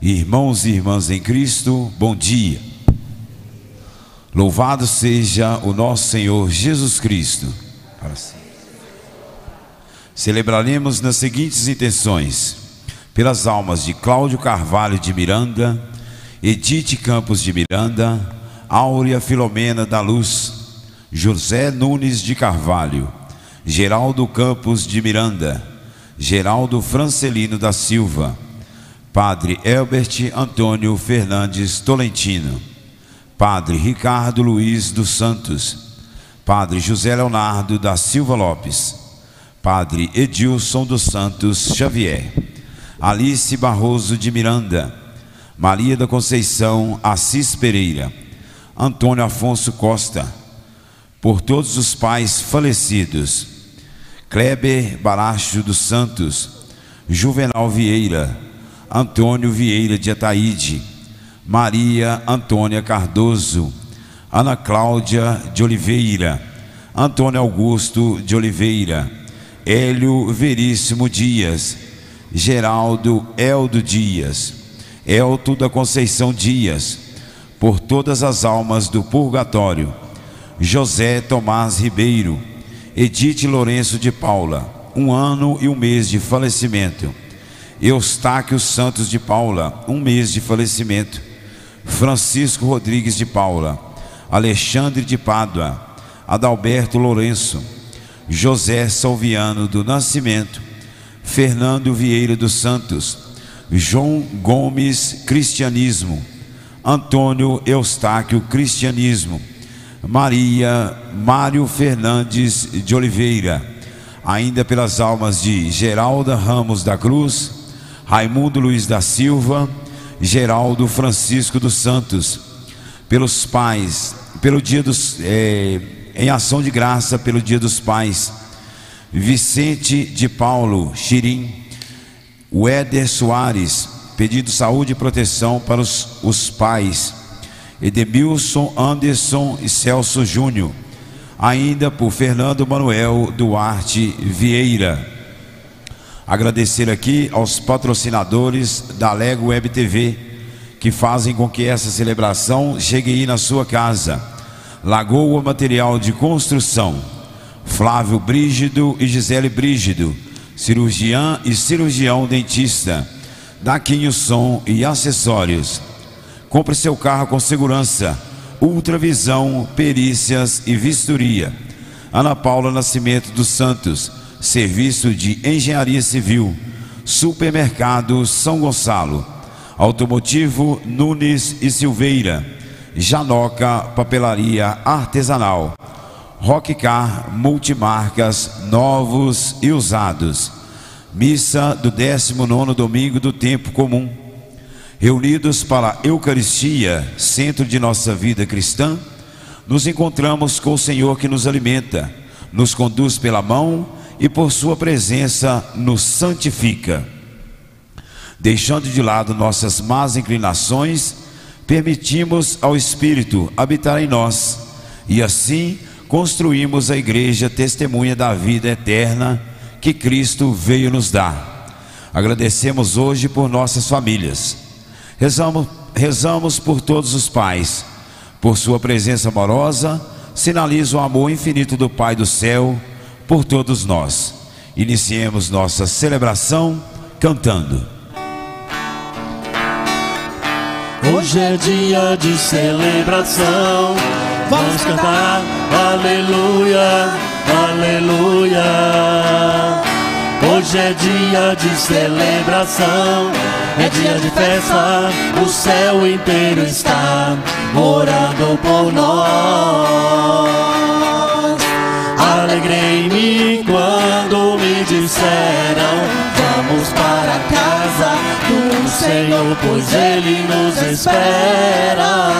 Irmãos e irmãs em Cristo, bom dia. Louvado seja o nosso Senhor Jesus Cristo. Celebraremos nas seguintes intenções: pelas almas de Cláudio Carvalho de Miranda, Edith Campos de Miranda, Áurea Filomena da Luz, José Nunes de Carvalho, Geraldo Campos de Miranda, Geraldo Francelino da Silva, Padre Elbert Antônio Fernandes Tolentino, Padre Ricardo Luiz dos Santos, Padre José Leonardo da Silva Lopes, Padre Edilson dos Santos Xavier, Alice Barroso de Miranda, Maria da Conceição Assis Pereira, Antônio Afonso Costa, por todos os pais falecidos, Kleber Baracho dos Santos, Juvenal Vieira, Antônio Vieira de Ataíde, Maria Antônia Cardoso, Ana Cláudia de Oliveira, Antônio Augusto de Oliveira, Hélio Veríssimo Dias, Geraldo Eldo Dias, Elto da Conceição Dias, por todas as almas do purgatório, José Tomás Ribeiro, Edith Lourenço de Paula, um ano e um mês de falecimento. Eustáquio Santos de Paula, um mês de falecimento. Francisco Rodrigues de Paula, Alexandre de Pádua, Adalberto Lourenço, José Salviano do Nascimento, Fernando Vieira dos Santos, João Gomes Cristianismo, Antônio Eustáquio Cristianismo, Maria Mário Fernandes de Oliveira, ainda pelas almas de Geralda Ramos da Cruz, Raimundo Luiz da Silva, Geraldo Francisco dos Santos, pelos pais, pelo dia dos, é, em ação de graça pelo dia dos pais, Vicente de Paulo Chirim, Weder Soares, pedido saúde e proteção para os, os pais, Edemilson Anderson e Celso Júnior, ainda por Fernando Manuel Duarte Vieira. Agradecer aqui aos patrocinadores da Lego Web TV que fazem com que essa celebração chegue aí na sua casa. Lagoa Material de Construção, Flávio Brígido e Gisele Brígido, cirurgiã e cirurgião dentista, Daquinho Som e Acessórios. Compre seu carro com segurança. Ultravisão, perícias e vistoria. Ana Paula Nascimento dos Santos, Serviço de Engenharia Civil. Supermercado São Gonçalo. Automotivo Nunes e Silveira. Janoca Papelaria Artesanal. Rockcar Multimarcas Novos e Usados. Missa do 19 domingo do tempo comum reunidos para a Eucaristia, centro de nossa vida cristã, nos encontramos com o Senhor que nos alimenta, nos conduz pela mão e por Sua presença nos santifica. Deixando de lado nossas más inclinações, permitimos ao Espírito habitar em nós e assim construímos a igreja testemunha da vida eterna que Cristo veio nos dar. Agradecemos hoje por nossas famílias Rezamos, rezamos por todos os pais, por sua presença amorosa, sinaliza o amor infinito do Pai do céu por todos nós. Iniciemos nossa celebração cantando. Hoje é dia de celebração. Vamos cantar, aleluia, aleluia. Hoje é dia de celebração, é dia de festa, o céu inteiro está orando por nós. Alegrei-me quando me disseram: Vamos para casa do Senhor, pois Ele nos espera.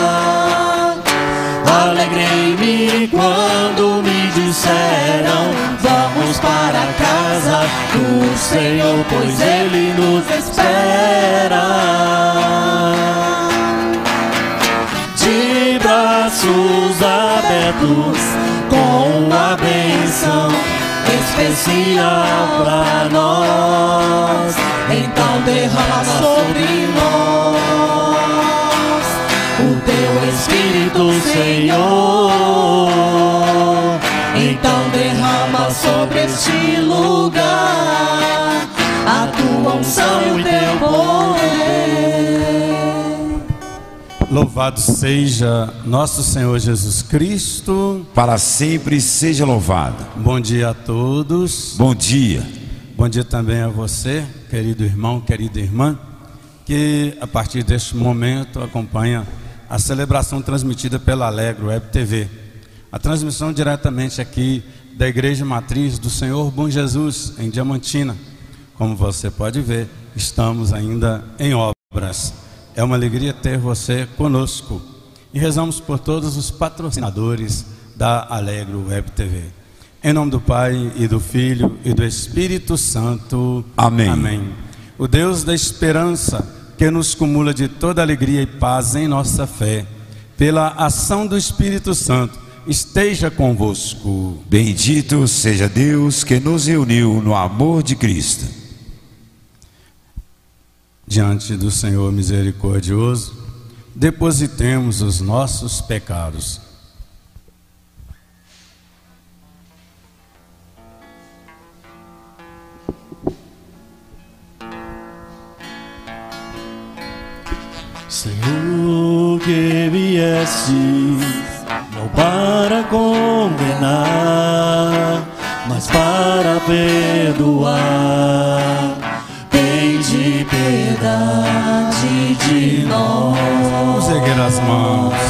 Alegrei-me quando me disseram: Vamos para casa do Senhor, pois Ele nos espera. De braços abertos, com uma bênção especial para nós. Então derrama sobre nós o teu Espírito, Senhor. Então derrama sobre este lugar a tua unção e o teu poder. Louvado seja nosso Senhor Jesus Cristo. Para sempre seja louvado. Bom dia a todos. Bom dia. Bom dia também a você, querido irmão, querida irmã, que a partir deste momento acompanha a celebração transmitida pela Alegro Web TV. A transmissão diretamente aqui da Igreja Matriz do Senhor Bom Jesus, em Diamantina. Como você pode ver, estamos ainda em obras. É uma alegria ter você conosco. E rezamos por todos os patrocinadores da Alegro Web TV. Em nome do Pai e do Filho e do Espírito Santo. Amém. Amém. O Deus da esperança, que nos cumula de toda alegria e paz em nossa fé, pela ação do Espírito Santo, esteja convosco. Bendito seja Deus que nos reuniu no amor de Cristo. Diante do Senhor misericordioso, depositemos os nossos pecados. Senhor, que vieste não para condenar, mas para perdoar. Piedade de nós. Vamos erguer as mãos.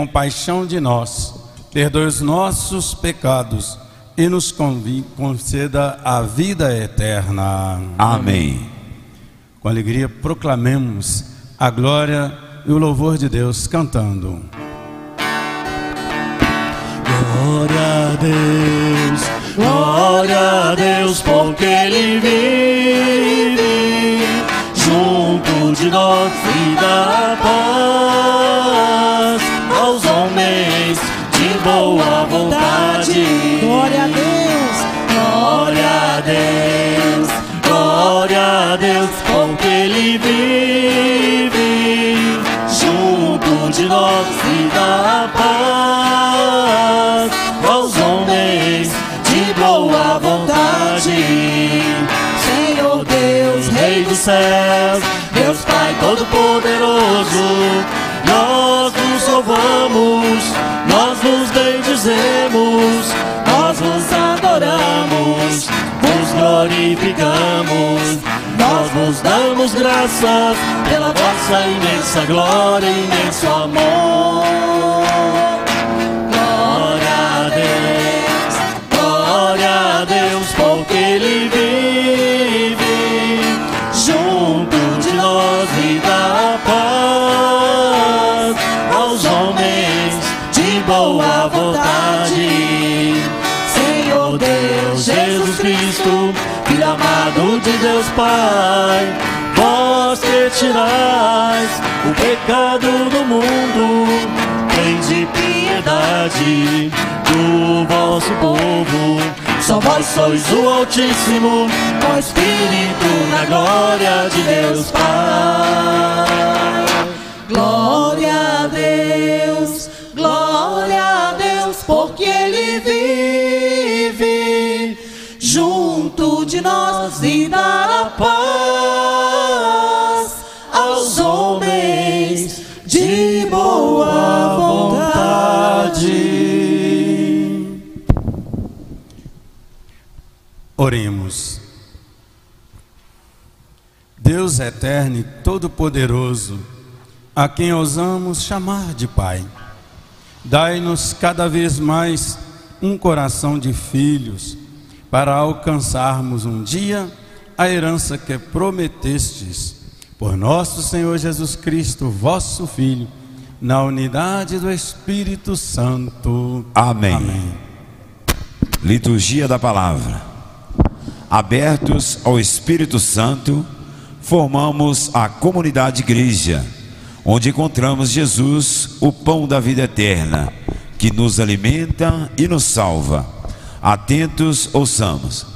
Compaixão de nós, perdoe os nossos pecados e nos conceda a vida eterna. Amém. Com alegria proclamemos a glória e o louvor de Deus cantando. Glória a Deus, glória a Deus, porque Ele vive junto de nós e dá paz boa vontade. Glória a Deus. Glória a Deus, glória a Deus, porque Ele vive junto de nós e dá paz aos homens de boa vontade. Senhor Deus, Rei dos céus, glorificamos, nós vos damos graças pela vossa imensa glória imenso amor. Deus Pai, vós que tirais o pecado do mundo, de piedade do vosso povo. Só vós sois o Altíssimo, o Espírito na glória de Deus Pai. Glória a Deus, glória a Deus, porque Ele vive nós e dará paz aos homens de boa vontade. Oremos. Deus eterno e todo-poderoso, a quem ousamos chamar de Pai, dai-nos cada vez mais um coração de filhos para alcançarmos um dia a herança que prometestes por nosso Senhor Jesus Cristo, vosso Filho, na unidade do Espírito Santo. Amém. Amém. Liturgia da Palavra. Abertos ao Espírito Santo, formamos a comunidade igreja, onde encontramos Jesus, o pão da vida eterna, que nos alimenta e nos salva. Atentos, ouçamos.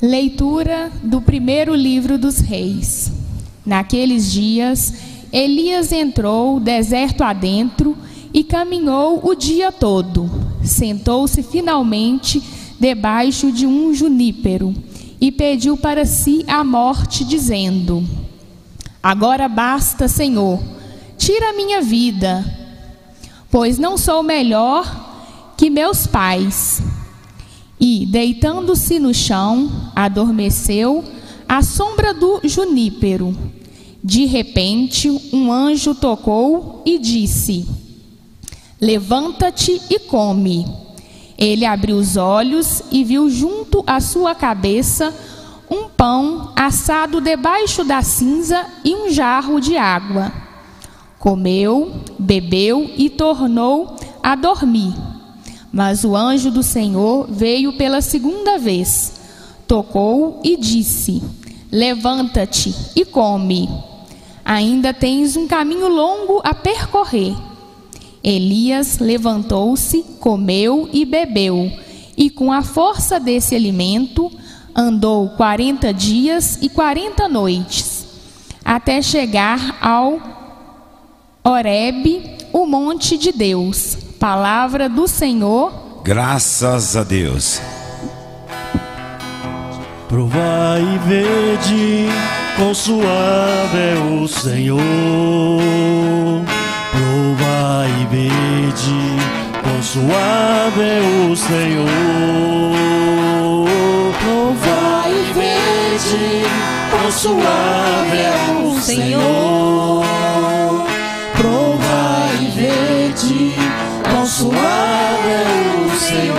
Leitura do primeiro livro dos reis. Naqueles dias, Elias entrou deserto adentro e caminhou o dia todo. Sentou-se finalmente debaixo de um junípero e pediu para si a morte, dizendo: Agora basta, Senhor, tira a minha vida, pois não sou melhor que meus pais. E, deitando-se no chão, adormeceu à sombra do junípero. De repente, um anjo tocou e disse: Levanta-te e come. Ele abriu os olhos e viu junto à sua cabeça um pão assado debaixo da cinza e um jarro de água. Comeu, bebeu e tornou a dormir. Mas o anjo do Senhor veio pela segunda vez, tocou e disse: Levanta-te e come. Ainda tens um caminho longo a percorrer. Elias levantou-se, comeu e bebeu, e com a força desse alimento andou quarenta dias e quarenta noites, até chegar ao Horebe, o monte de Deus. Palavra do Senhor. Graças a Deus. Provai e vede, quão suave é o Senhor Prova e vede, quão suave é o Senhor. Prova e vede, quão suave é o Senhor. Prova e vede, suave é o Senhor.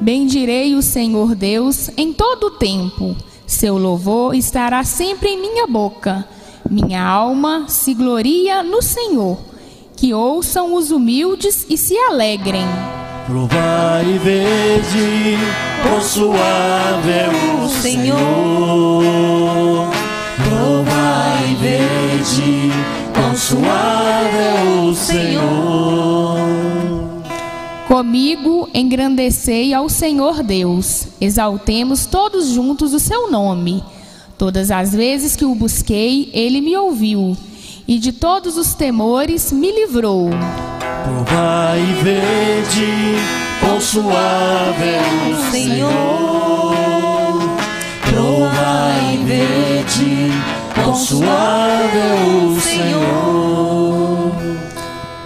Bendirei o Senhor Deus em todo o tempo. Seu louvor estará sempre em minha boca. Minha alma se gloria no Senhor. Que ouçam os humildes e se alegrem. Provai e vede, quão suave é o Senhor. Provai e vede, suave é o Senhor. Comigo engrandecei ao Senhor Deus. Exaltemos todos juntos o seu nome. Todas as vezes que o busquei, ele me ouviu, e de todos os temores me livrou. Provai e vede, quão suave é o Senhor. Provai e vede, suave é o Senhor.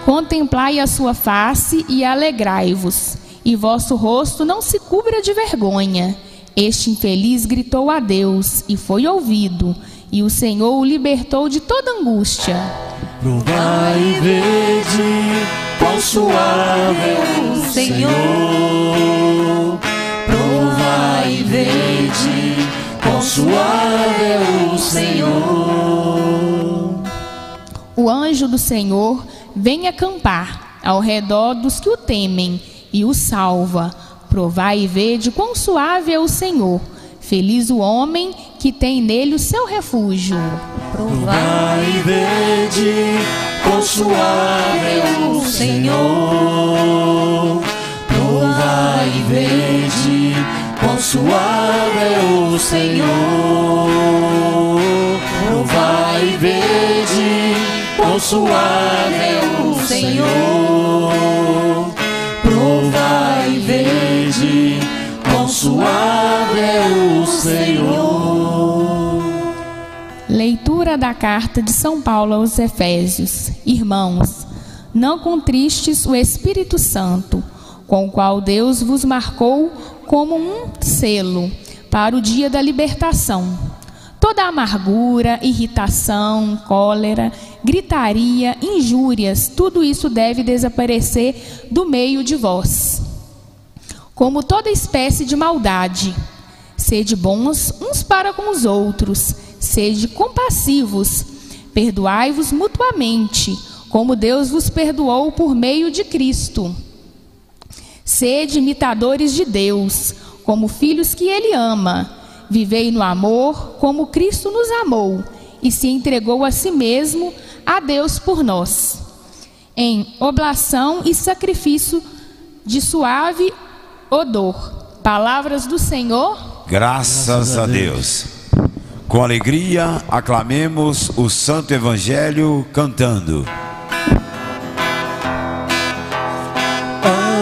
Contemplai a sua face e alegrai-vos, e vosso rosto não se cubra de vergonha. Este infeliz gritou a Deus e foi ouvido, e o Senhor o libertou de toda angústia. Provai e vede, quão suave é o Senhor. Provai e vede, suave é o Senhor. O anjo do Senhor vem acampar ao redor dos que o temem e o salva Provai e vede quão suave é o Senhor. Feliz o homem que tem nele o seu refúgio. Provai e vede quão suave é o Senhor. Provai e vede quão suave é o Senhor. Provai e vede quão suave é o Senhor. Provai e quão suave é o Senhor. Leitura da carta de São Paulo aos Efésios. Irmãos, não contristes o Espírito Santo, com o qual Deus vos marcou como um selo para o dia da libertação. Toda amargura, irritação, cólera, gritaria, injúrias, tudo isso deve desaparecer do meio de vós. Como toda espécie de maldade, sede bons uns para com os outros, sede compassivos, perdoai-vos mutuamente, como Deus vos perdoou por meio de Cristo. Sede imitadores de Deus, como filhos que Ele ama. Vivei no amor, como Cristo nos amou e se entregou a si mesmo a Deus por nós, em oblação e sacrifício de suave odor. Palavras do Senhor. Graças a Deus. Com alegria, aclamemos o Santo Evangelho cantando. Aleluia,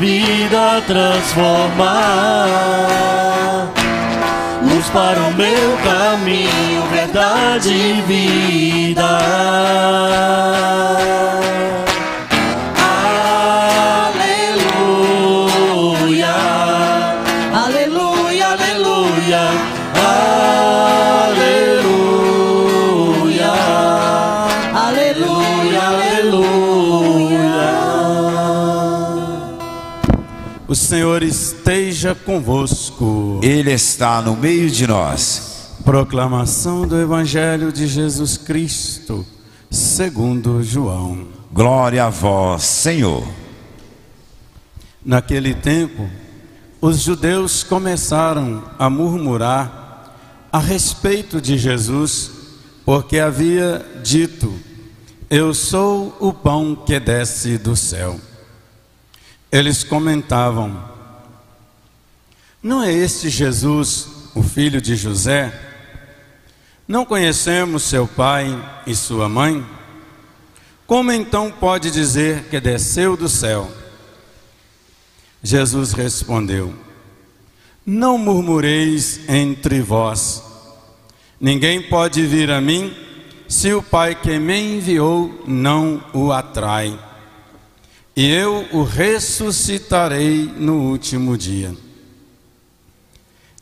vida transformar. Luz para o meu caminho, verdade e vida. Senhor esteja convosco. Ele está no meio de nós. Proclamação do Evangelho de Jesus Cristo, segundo João. Glória a vós, Senhor. Naquele tempo, os judeus começaram a murmurar a respeito de Jesus, porque havia dito: Eu sou o pão que desce do céu. Eles comentavam: Não é este Jesus, o filho de José? Não conhecemos seu pai e sua mãe? Como então pode dizer que desceu do céu? Jesus respondeu: Não murmureis entre vós. Ninguém pode vir a mim se o Pai que me enviou não o atrai. E eu o ressuscitarei no último dia.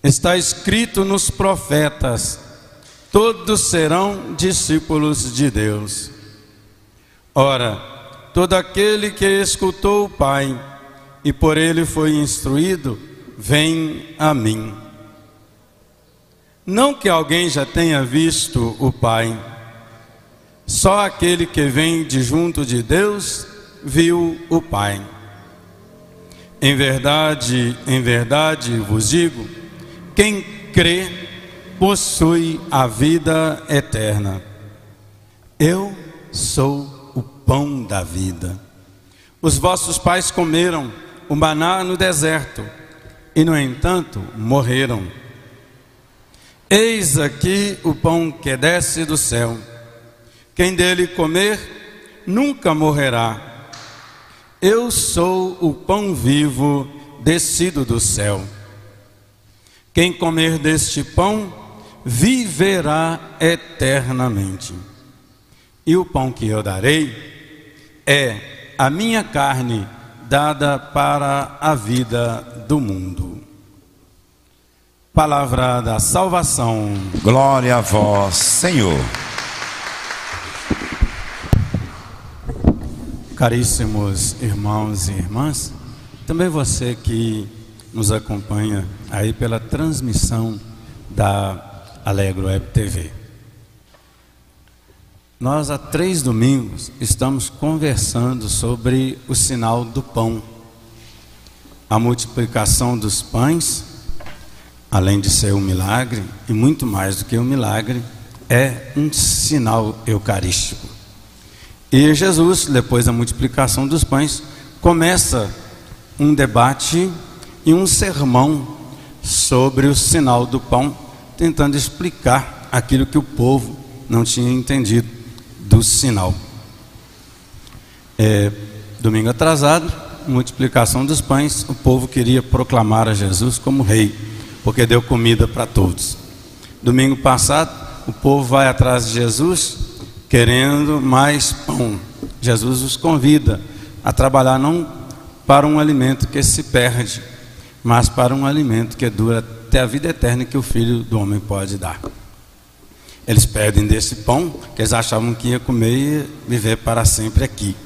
Está escrito nos profetas: todos serão discípulos de Deus. Ora, todo aquele que escutou o Pai e por ele foi instruído, vem a mim. Não que alguém já tenha visto o Pai, só aquele que vem de junto de Deus viu o Pai. Em verdade, em verdade vos digo: quem crê possui a vida eterna. Eu sou o pão da vida. Os vossos pais comeram o maná no deserto e, no entanto, morreram. Eis aqui o pão que desce do céu. Quem dele comer nunca morrerá. Eu sou o pão vivo descido do céu. Quem comer deste pão viverá eternamente. E o pão que eu darei é a minha carne dada para a vida do mundo. Palavra da salvação. Glória a vós, Senhor. Caríssimos irmãos e irmãs, também você que nos acompanha aí pela transmissão da Alegro Web TV. Nós há três domingos estamos conversando sobre o sinal do pão, a multiplicação dos pães, além de ser um milagre, e muito mais do que um milagre, é um sinal eucarístico. E Jesus, depois da multiplicação dos pães, começa um debate e um sermão sobre o sinal do pão, tentando explicar aquilo que o povo não tinha entendido do sinal. É, domingo atrasado, multiplicação dos pães, o povo queria proclamar a Jesus como rei, porque deu comida para todos. Domingo passado, o povo vai atrás de Jesus querendo mais pão. Jesus os convida a trabalhar não para um alimento que se perde, mas para um alimento que dura até a vida eterna que o Filho do Homem pode dar. Eles pedem desse pão que eles achavam que ia comer e viver para sempre aqui.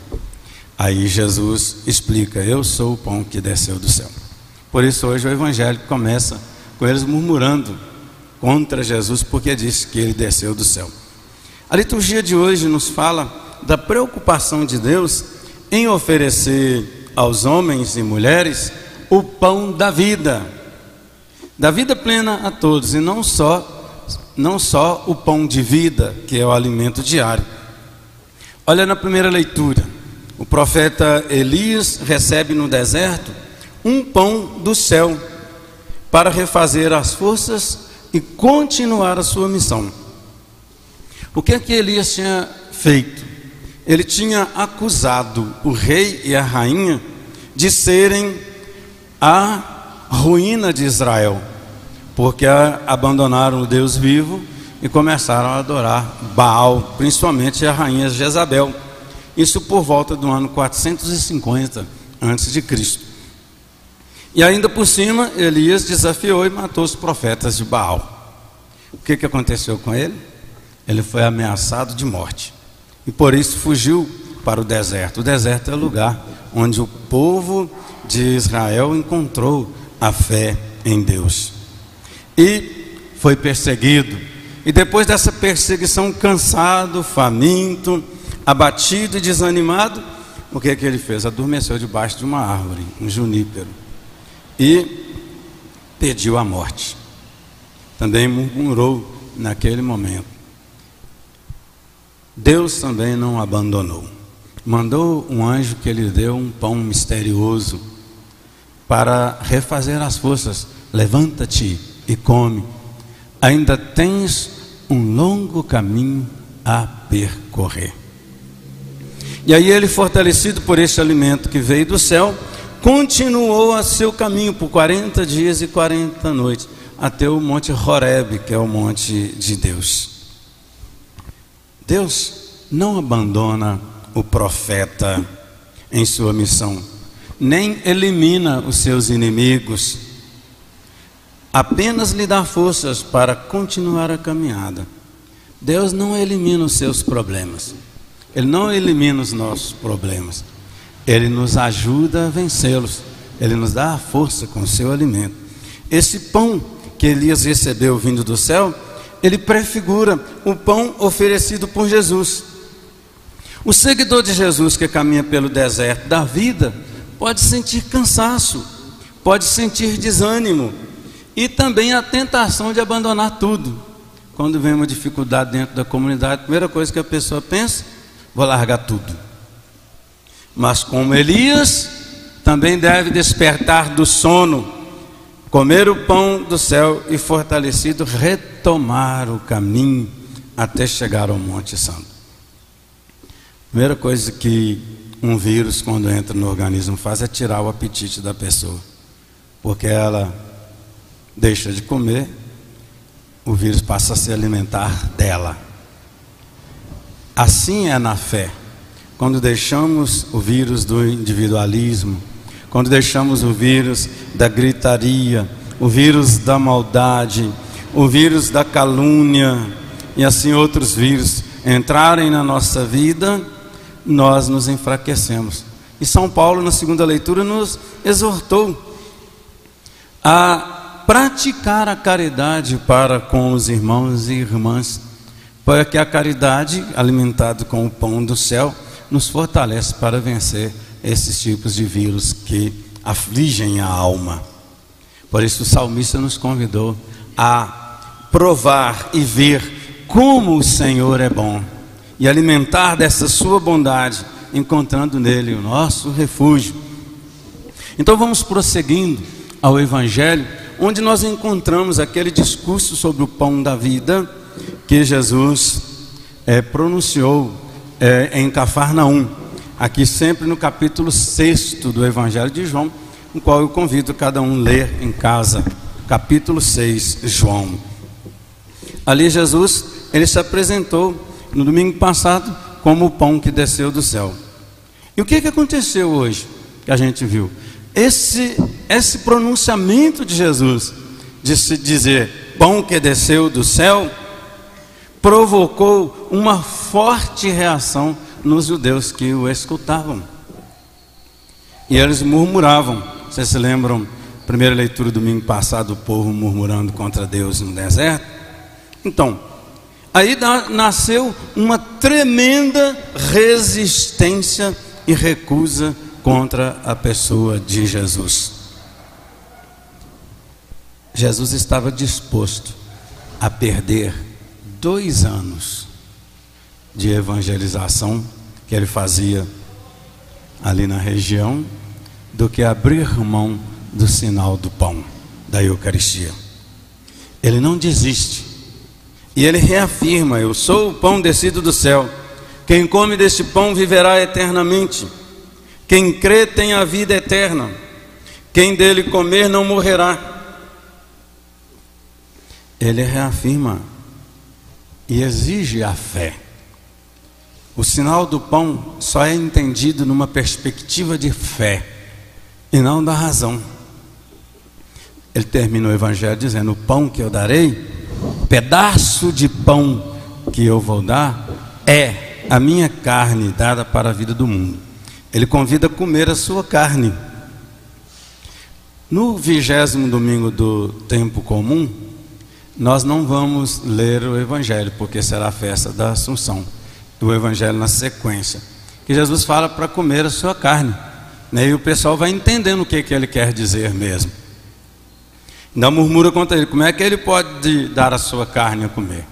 Aí Jesus explica: Eu sou o pão que desceu do céu. Por isso, hoje o Evangelho começa com eles murmurando contra Jesus, porque disse que ele desceu do céu. A liturgia de hoje nos fala da preocupação de Deus em oferecer aos homens e mulheres o pão da vida, da vida plena a todos, e não só não só o pão de vida, que é o alimento diário. Olha na primeira leitura. O profeta Elias recebe no deserto um pão do céu para refazer as forças e continuar a sua missão. O que é que Elias tinha feito? Ele tinha acusado o rei e a rainha de serem a ruína de Israel porque abandonaram o Deus vivo e começaram a adorar Baal, principalmente a rainha Jezabel. Isso por volta do ano 450 antes de Cristo. E ainda por cima, Elias desafiou e matou os profetas de Baal. O que, que aconteceu com ele? Ele foi ameaçado de morte. E por isso fugiu para o deserto. O deserto é o lugar onde o povo de Israel encontrou a fé em Deus e foi perseguido. E depois dessa perseguição, cansado, faminto, abatido e desanimado, o que, é que ele fez? Adormeceu debaixo de uma árvore, um junípero, e pediu a morte. Também murmurou naquele momento. Deus também não abandonou. Mandou um anjo que lhe deu um pão misterioso para refazer as forças. Levanta-te e come, ainda tens um longo caminho a percorrer. E aí ele, fortalecido por este alimento que veio do céu, continuou a seu caminho por 40 dias e 40 noites, até o monte Horeb, que é o monte de Deus. Deus não abandona o profeta em sua missão, nem elimina os seus inimigos apenas lhe dá forças para continuar a caminhada. Deus não elimina os seus problemas, Ele não elimina os nossos problemas, Ele nos ajuda a vencê-los, Ele nos dá a força com o seu alimento. Esse pão que Elias recebeu vindo do céu, ele prefigura o pão oferecido por Jesus. O seguidor de Jesus que caminha pelo deserto da vida pode sentir cansaço, pode sentir desânimo, e também a tentação de abandonar tudo. Quando vem uma dificuldade dentro da comunidade, a primeira coisa que a pessoa pensa, vou largar tudo. Mas como Elias, também deve despertar do sono, comer o pão do céu e fortalecido retomar o caminho até chegar ao Monte Santo. Primeira coisa que um vírus, quando entra no organismo, faz é tirar o apetite da pessoa, porque ela deixa de comer, o vírus passa a se alimentar dela. Assim é na fé. Quando deixamos o vírus do individualismo, quando deixamos o vírus da gritaria, o vírus da maldade, o vírus da calúnia e assim outros vírus entrarem na nossa vida, nós nos enfraquecemos. E São Paulo, na segunda leitura, nos exortou a praticar a caridade para com os irmãos e irmãs, para que a caridade, alimentada com o pão do céu, nos fortalece para vencer esses tipos de vírus que afligem a alma. Por isso o salmista nos convidou a provar e ver como o Senhor é bom e alimentar dessa sua bondade, encontrando nele o nosso refúgio. Então vamos prosseguindo ao Evangelho, onde nós encontramos aquele discurso sobre o pão da vida que Jesus é, pronunciou é, em Cafarnaum, aqui sempre no capítulo 6 do Evangelho de João, no qual eu convido cada um a ler em casa, capítulo 6, João. Ali Jesus, ele se apresentou no domingo passado como o pão que desceu do céu. E o que, que aconteceu hoje que a gente viu? Esse, esse pronunciamento de Jesus, de se dizer pão que desceu do céu, provocou uma forte reação nos judeus que o escutavam. E eles murmuravam. Vocês se lembram, primeira leitura do domingo passado, o povo murmurando contra Deus no deserto? Então, aí nasceu uma tremenda resistência e recusa contra a pessoa de Jesus. Jesus estava disposto a perder dois anos de evangelização que ele fazia ali na região, do que abrir mão do sinal do pão, da Eucaristia. Ele não desiste. E ele reafirma: Eu sou o pão descido do céu. Quem come deste pão viverá eternamente. Quem crê tem a vida eterna. Quem dele comer não morrerá. Ele reafirma e exige a fé. O sinal do pão só é entendido numa perspectiva de fé e não da razão. Ele termina o evangelho dizendo: O pão que eu darei, pedaço de pão que eu vou dar, é a minha carne dada para a vida do mundo. Ele convida a comer a sua carne. No vigésimo domingo do tempo comum, nós não vamos ler o Evangelho, porque será a festa da Assunção, do Evangelho na sequência. Que Jesus fala para comer a sua carne. Né? E o pessoal vai entendendo o que, que ele quer dizer mesmo. Ainda murmura contra ele: como é que ele pode dar a sua carne a comer?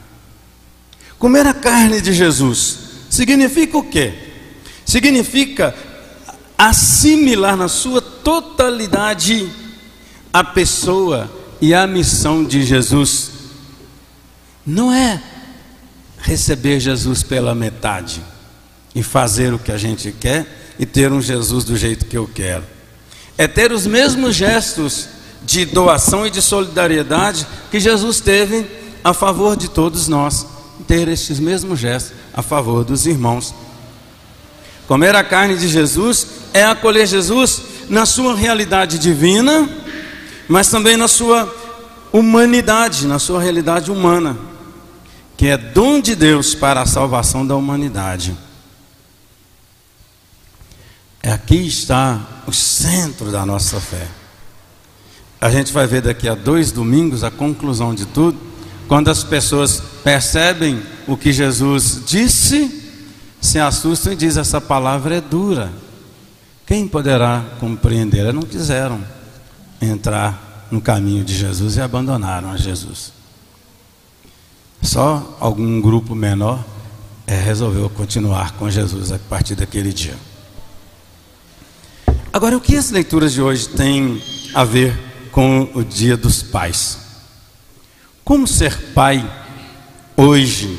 Comer a carne de Jesus significa o quê? Significa assimilar na sua totalidade a pessoa e a missão de Jesus não é receber Jesus pela metade e fazer o que a gente quer e ter um Jesus do jeito que eu quero. É ter os mesmos gestos de doação e de solidariedade que Jesus teve a favor de todos nós. Ter estes mesmos gestos a favor dos irmãos. Comer a carne de Jesus é acolher Jesus na sua realidade divina mas também na sua humanidade, na sua realidade humana, que é dom de Deus para a salvação da humanidade. É aqui está o centro da nossa fé. A gente vai ver daqui a dois domingos a conclusão de tudo, quando as pessoas percebem o que Jesus disse, se assustam e dizem: essa palavra é dura. Quem poderá compreender? Não quiseram entrar no caminho de Jesus e abandonaram a Jesus. Só algum grupo menor é, resolveu continuar com Jesus a partir daquele dia. Agora, o que as leituras de hoje têm a ver com o Dia dos Pais? Como ser pai hoje,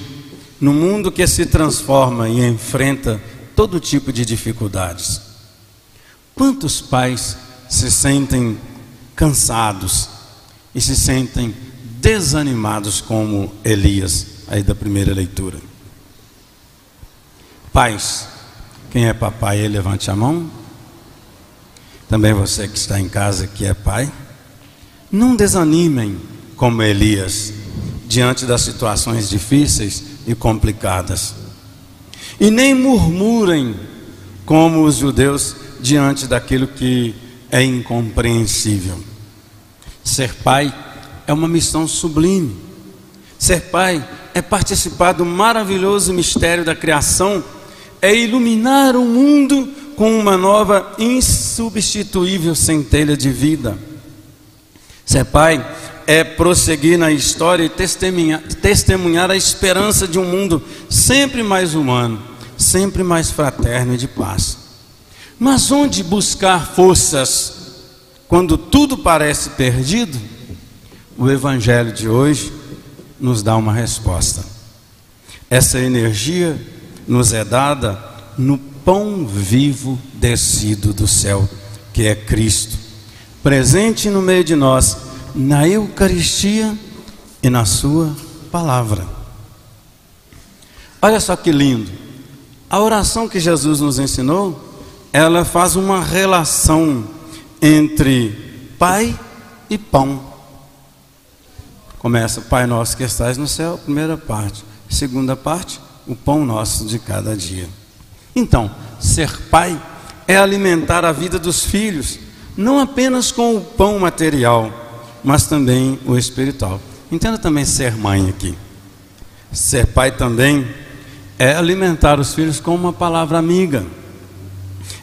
no mundo que se transforma e enfrenta todo tipo de dificuldades? Quantos pais se sentem cansados e se sentem desanimados como Elias, aí da primeira leitura. Pais, quem é papai levante a mão. Também você que está em casa que é pai. não desanimem como Elias diante das situações difíceis e complicadas. E nem murmurem como os judeus diante daquilo que é incompreensível. Ser pai é uma missão sublime. Ser pai é participar do maravilhoso mistério da criação, é iluminar o mundo com uma nova, insubstituível centelha de vida. Ser pai é prosseguir na história e testemunhar, testemunhar a esperança de um mundo sempre mais humano, sempre mais fraterno e de paz. Mas onde buscar forças quando tudo parece perdido? O Evangelho de hoje nos dá uma resposta. Essa energia nos é dada no pão vivo descido do céu, que é Cristo, presente no meio de nós, na Eucaristia e na Sua palavra. Olha só que lindo. A oração que Jesus nos ensinou, ela faz uma relação entre Pai e pão. Começa, Pai nosso que estás no céu, primeira parte. Segunda parte, o pão nosso de cada dia. Então, ser pai é alimentar a vida dos filhos, não apenas com o pão material, mas também o espiritual. Entenda também ser mãe aqui. Ser pai também é alimentar os filhos com uma palavra amiga.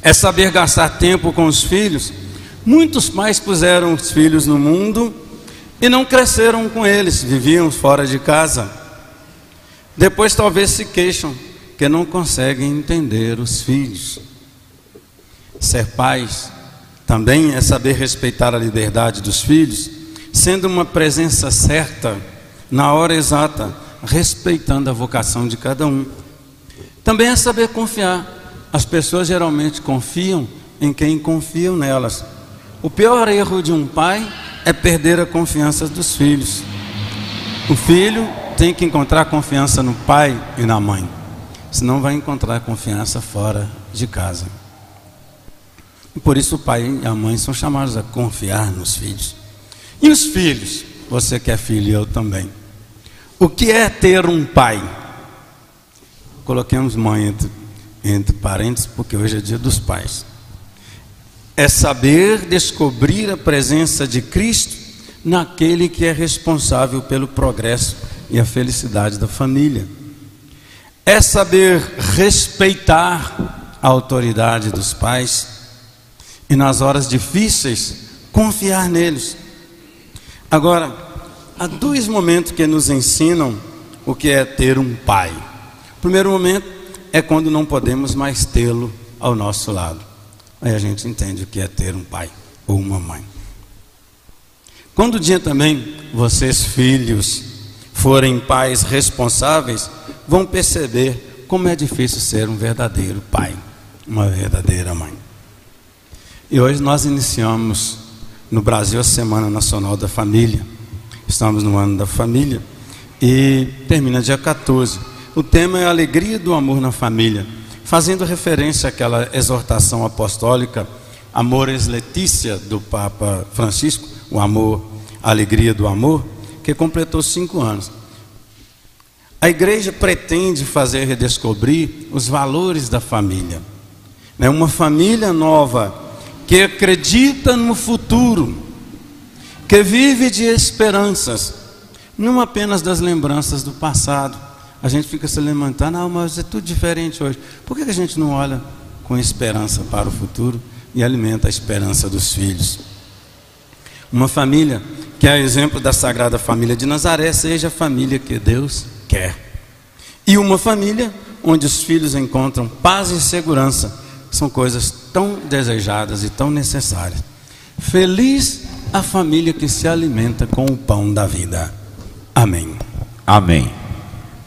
É saber gastar tempo com os filhos. Muitos pais puseram os filhos no mundo e não cresceram com eles, viviam fora de casa. Depois talvez se queixam que não conseguem entender os filhos. Ser pais também é saber respeitar a liberdade dos filhos, sendo uma presença certa, na hora exata, respeitando a vocação de cada um. Também é saber confiar. As pessoas geralmente confiam em quem confiam nelas. O pior erro de um pai é perder a confiança dos filhos. O filho tem que encontrar confiança no pai e na mãe, senão vai encontrar confiança fora de casa. E por isso o pai e a mãe são chamados a confiar nos filhos. E os filhos? Você que é filho e eu também. O que é ter um pai? Coloquemos mãe entre, entre parênteses, porque hoje é dia dos pais é saber descobrir a presença de Cristo naquele que é responsável pelo progresso e a felicidade da família. É saber respeitar a autoridade dos pais e nas horas difíceis confiar neles. Agora, há dois momentos que nos ensinam o que é ter um pai. O primeiro momento é quando não podemos mais tê-lo ao nosso lado. Aí a gente entende o que é ter um pai ou uma mãe. Quando dia também vocês, filhos, forem pais responsáveis, vão perceber como é difícil ser um verdadeiro pai, uma verdadeira mãe. E hoje nós iniciamos no Brasil a Semana Nacional da Família. Estamos no ano da família e termina dia 14. O tema é a alegria do amor na família fazendo referência àquela exortação apostólica Amores Letícia do Papa Francisco, o amor, a alegria do amor, que completou cinco anos. A igreja pretende fazer redescobrir os valores da família. Né? Uma família nova que acredita no futuro, que vive de esperanças, não apenas das lembranças do passado a gente fica se levantando, ah, mas é tudo diferente hoje. Por que a gente não olha com esperança para o futuro e alimenta a esperança dos filhos? Uma família que é exemplo da Sagrada Família de Nazaré, seja a família que Deus quer. E uma família onde os filhos encontram paz e segurança, são coisas tão desejadas e tão necessárias. Feliz a família que se alimenta com o pão da vida. Amém. Amém.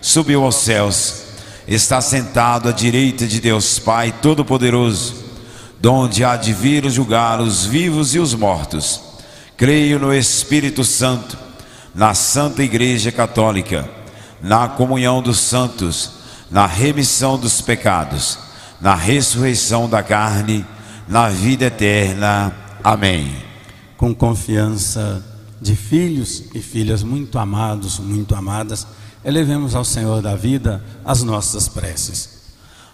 subiu aos céus, está sentado à direita de Deus Pai Todo-Poderoso, donde há de vir julgar os vivos e os mortos. Creio no Espírito Santo, na Santa Igreja Católica, na comunhão dos santos, na remissão dos pecados, na ressurreição da carne, na vida eterna. Amém. Com confiança de filhos e filhas muito amados, muito amadas, elevemos ao Senhor da vida as nossas preces.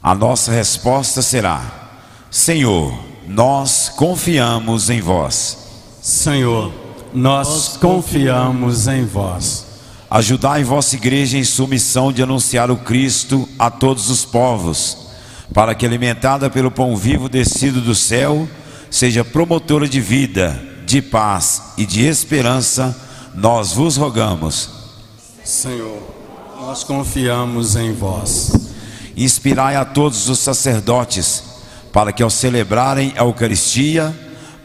A nossa resposta será: Senhor, nós confiamos em vós. Senhor, nós confiamos em vós. Ajudai vossa igreja em sua missão de anunciar o Cristo a todos os povos, para que, alimentada pelo pão vivo descido do céu, seja promotora de vida, de paz e de esperança, nós vos rogamos. Senhor, nós confiamos em vós. Inspirai a todos os sacerdotes, para que, ao celebrarem a Eucaristia,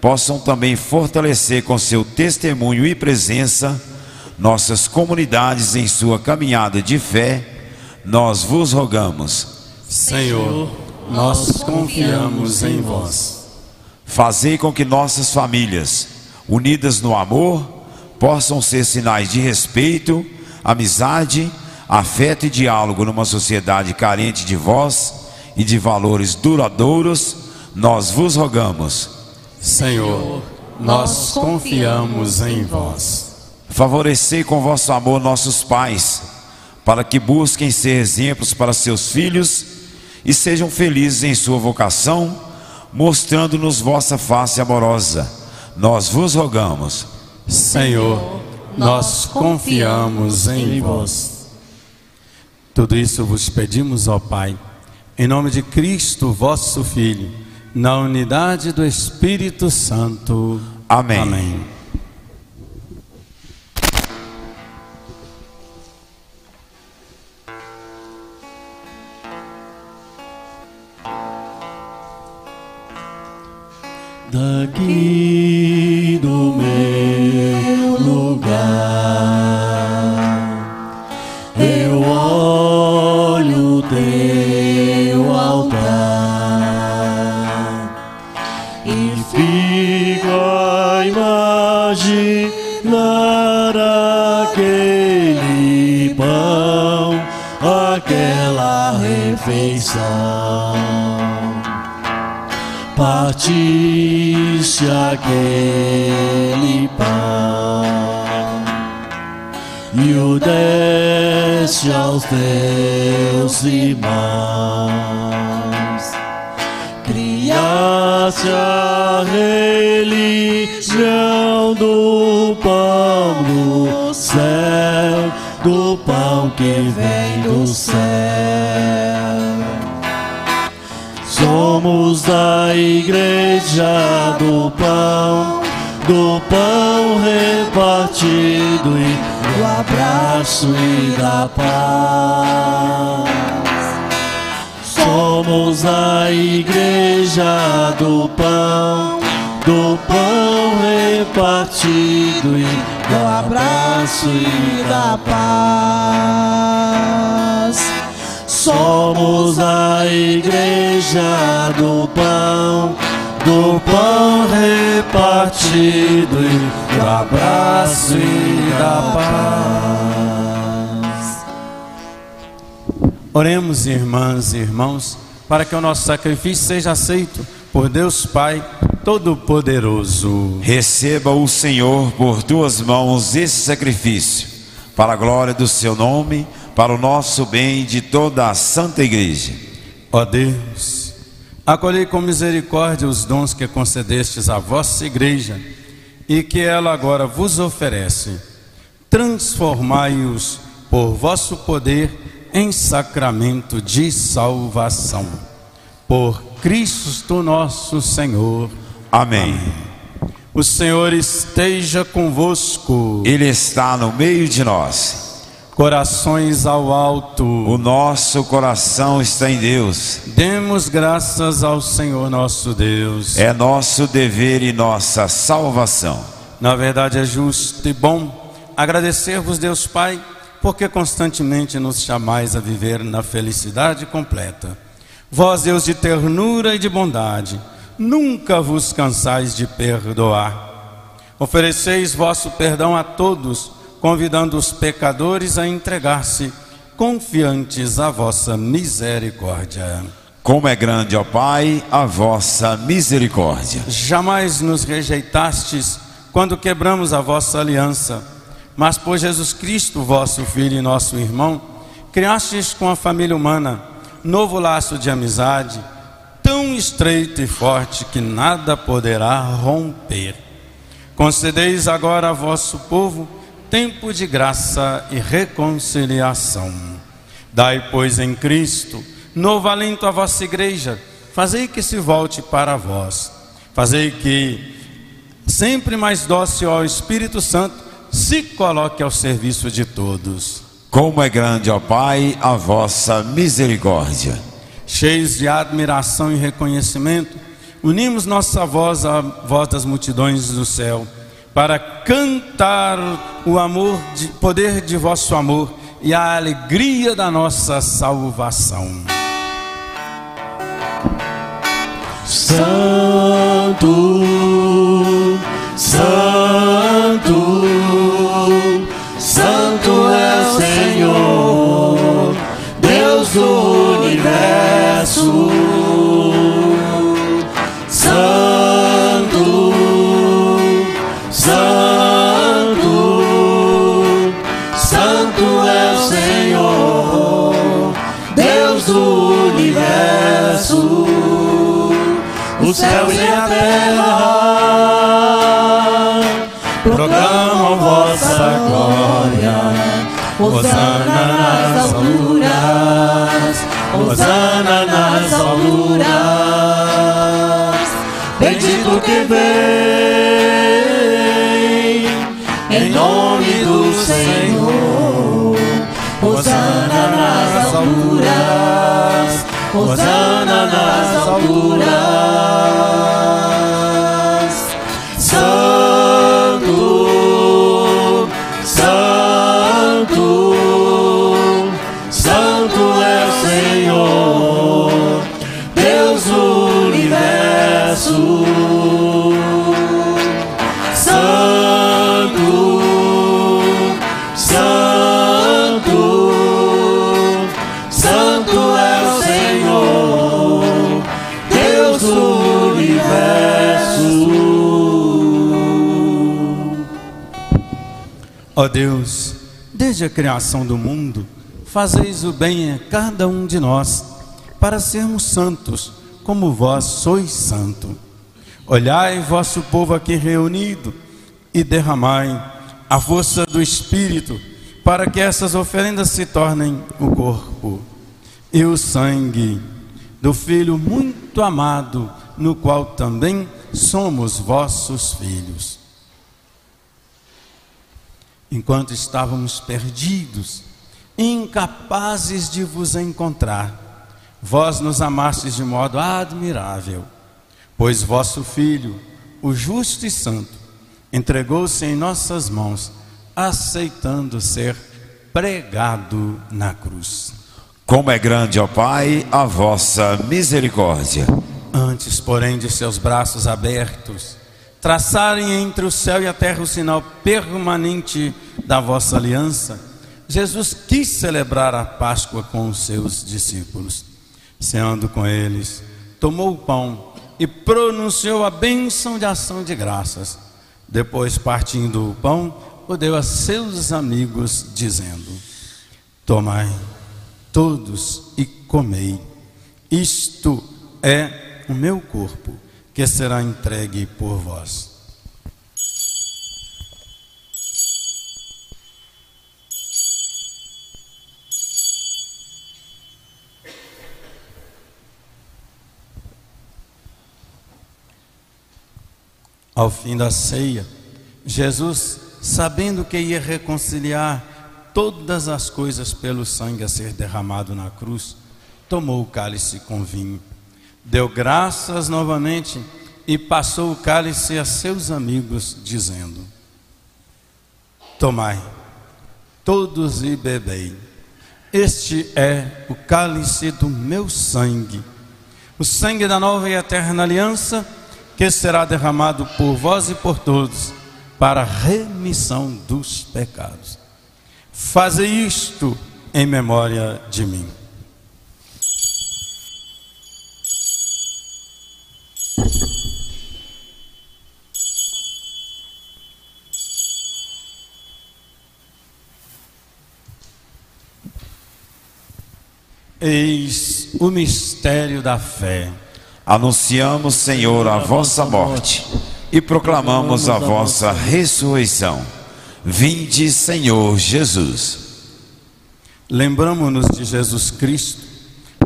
possam também fortalecer com seu testemunho e presença nossas comunidades em sua caminhada de fé, nós vos rogamos. Senhor, nós confiamos em vós. Fazei com que nossas famílias, unidas no amor, possam ser sinais de respeito, amizade, afeto e diálogo numa sociedade carente de vós e de valores duradouros, nós vos rogamos. Senhor, nós confiamos em vós. Favorecei com vosso amor nossos pais, para que busquem ser exemplos para seus filhos e sejam felizes em sua vocação, mostrando-nos vossa face amorosa. Nós vos rogamos. Senhor, nós confiamos em vós. Tudo isso vos pedimos, ó Pai, em nome de Cristo, vosso Filho, na unidade do Espírito Santo. Amém. Amém. daqui do refeição partiste aquele pão e o deste aos teus irmãos. Criaste a religião do pão do céu, do pão que vem do céu. Somos da igreja do pão, do pão repartido e do abraço e da paz. Somos a igreja do pão, do pão repartido e do abraço e da paz. Somos a igreja do pão, do pão repartido e do abraço e da paz. Oremos, irmãs e irmãos, para que o nosso sacrifício seja aceito por Deus Pai Todo-Poderoso. Receba o Senhor por tuas mãos esse sacrifício, para a glória do seu nome, para o nosso bem e de toda a Santa Igreja. Ó Deus, acolhei com misericórdia os dons que concedestes à vossa igreja e que ela agora vos oferece. Transformai-os por vosso poder em sacramento de salvação. Por Cristo nosso Senhor. Amém. O Senhor esteja convosco. Ele está no meio de nós. Corações ao alto. O nosso coração está em Deus. Demos graças ao Senhor nosso Deus. É nosso dever e nossa salvação. Na verdade, é justo e bom agradecer-vos, Deus Pai, porque constantemente nos chamais a viver na felicidade completa. Vós, Deus de ternura e de bondade, nunca vos cansais de perdoar. Ofereceis vosso perdão a todos, convidando os pecadores a entregar-se confiantes à vossa misericórdia. Como é grande, ó Pai, a vossa misericórdia. Jamais nos rejeitastes quando quebramos a vossa aliança, mas por Jesus Cristo, vosso Filho e nosso irmão, criastes com a família humana novo laço de amizade, tão estreito e forte que nada poderá romper. Concedeis agora a vosso povo tempo de graça e reconciliação. Dai, pois, em Cristo novo alento à vossa igreja, fazei que se volte para vós, fazei que, sempre mais dócil ao Espírito Santo, se coloque ao serviço de todos. Como é grande, ó Pai, a vossa misericórdia. Cheios de admiração e reconhecimento, unimos nossa voz à voz das multidões do céu para cantar o amor, de, poder de vosso amor e a alegria da nossa salvação. Santo, Santo, Santo é o Senhor, Deus do Bendito que Ó Deus, desde a criação do mundo, fazeis o bem a cada um de nós, para sermos santos, como vós sois santo. Olhai vosso povo aqui reunido e derramai a força do Espírito, para que essas oferendas se tornem o corpo e o sangue do Filho muito amado, no qual também somos vossos filhos enquanto estávamos perdidos, incapazes de vos encontrar, vós nos amastes de modo admirável, pois vosso Filho, o justo e santo, entregou-se em nossas mãos, aceitando ser pregado na cruz. Como é grande, ó Pai, a vossa misericórdia. Antes, porém, de seus braços abertos, traçarem entre o céu e a terra o sinal permanente da vossa aliança, Jesus quis celebrar a Páscoa com os seus discípulos. Ceando com eles, tomou o pão e pronunciou a bênção de ação de graças. Depois, partindo o pão, o deu a seus amigos, dizendo: Tomai todos e comei. Isto é o meu corpo que será entregue por vós. Ao fim da ceia, Jesus, sabendo que ia reconciliar todas as coisas pelo sangue a ser derramado na cruz, tomou o cálice com vinho Deu graças novamente e passou o cálice a seus amigos, dizendo: Tomai, todos e bebei. Este é o cálice do meu sangue, o sangue da nova e eterna aliança, que será derramado por vós e por todos, para a remissão dos pecados. Faze isto em memória de mim. Eis o mistério da fé. Anunciamos, Senhor, a vossa morte e proclamamos a vossa ressurreição. Vinde, Senhor Jesus. Lembramos-nos de Jesus Cristo,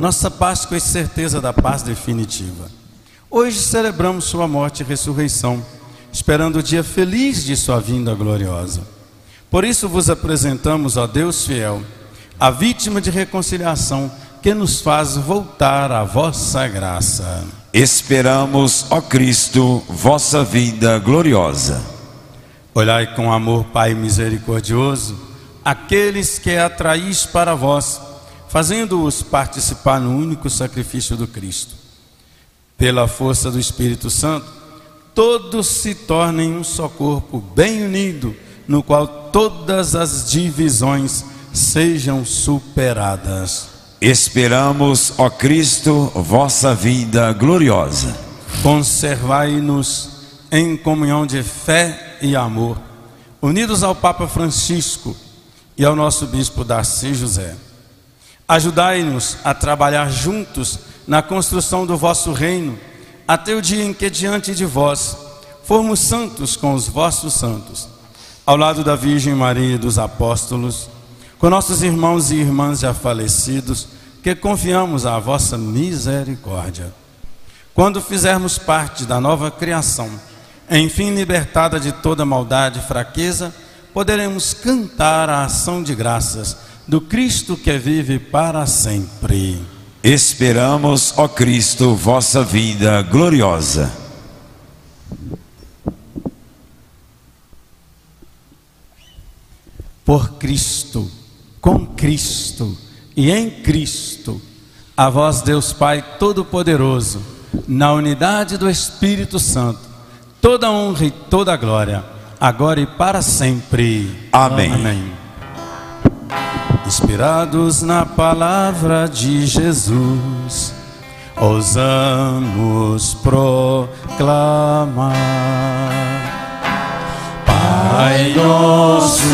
nossa Páscoa e certeza da paz definitiva. Hoje celebramos Sua morte e ressurreição, esperando o dia feliz de Sua vinda gloriosa. Por isso vos apresentamos, ó Deus fiel, a vítima de reconciliação que nos faz voltar à vossa graça. Esperamos, ó Cristo, vossa vinda gloriosa. Olhai com amor, Pai misericordioso, aqueles que atraís para vós, fazendo-os participar no único sacrifício do Cristo. Pela força do Espírito Santo, todos se tornem um só corpo bem unido, no qual todas as divisões sejam superadas. Esperamos, ó Cristo, vossa vinda gloriosa. Conservai-nos em comunhão de fé e amor, unidos ao Papa Francisco e ao nosso bispo Darcy José. Ajudai-nos a trabalhar juntos na construção do vosso reino, até o dia em que diante de vós formos santos com os vossos santos, ao lado da Virgem Maria e dos apóstolos, com nossos irmãos e irmãs já falecidos, que confiamos à vossa misericórdia. Quando fizermos parte da nova criação, enfim libertada de toda maldade e fraqueza, poderemos cantar a ação de graças do Cristo que vive para sempre. Esperamos, ó Cristo, vossa vinda gloriosa. Por Cristo, com Cristo e em Cristo, a vós, Deus Pai Todo-Poderoso, na unidade do Espírito Santo, toda honra e toda glória, agora e para sempre. Amém. Amém. Inspirados na palavra de Jesus, ousamos proclamar. Pai nosso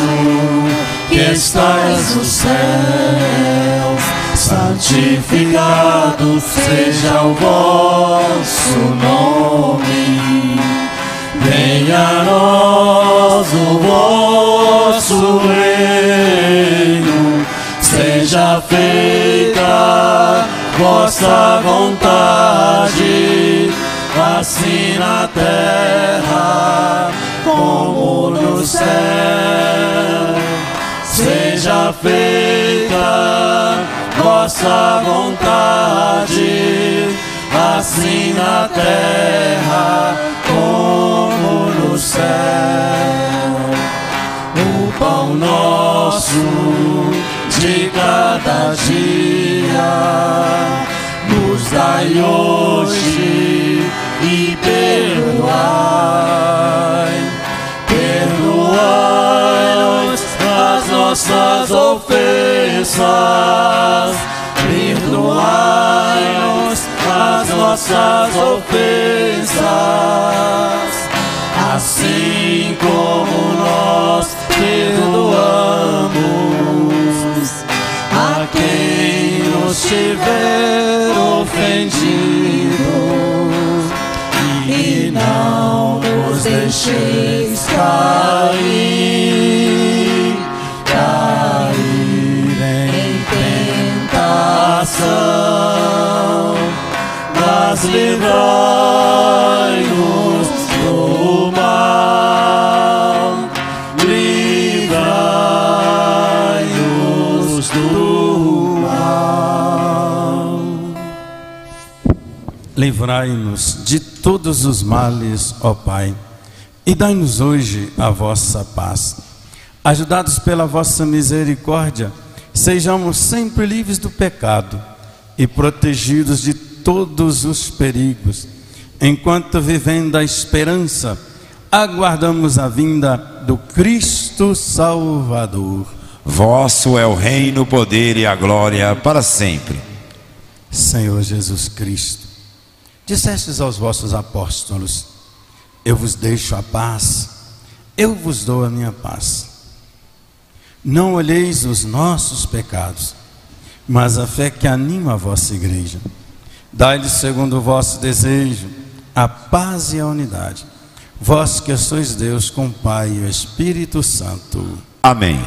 que estás no céu, santificado seja o vosso nome. Venha a nós o vosso reino, seja feita vossa vontade, assim na terra como no céu. Seja feita vossa vontade, assim na terra como no céu. O pão nosso de cada dia nos dai hoje e perdoai, perdoai-nos as nossas ofensas, perdoai-nos as nossas ofensas, assim como nós perdoamos a quem nos tiver ofendido. E não nos deixeis cair, cair em tentação, mas livrai-nos do mal, livrai-nos do mal. livrai-nos de todos os males, ó Pai, e dai-nos hoje a vossa paz. Ajudados pela vossa misericórdia, sejamos sempre livres do pecado e protegidos de todos os perigos, enquanto vivendo a esperança, aguardamos a vinda do Cristo Salvador. Vosso é o reino, o poder e a glória para sempre. Senhor Jesus Cristo, dissestes aos vossos apóstolos: Eu vos deixo a paz, eu vos dou a minha paz. Não olheis os nossos pecados, mas a fé que anima a vossa igreja. Dai-lhes, segundo o vosso desejo, a paz e a unidade. Vós que sois Deus com o Pai e o Espírito Santo. Amém.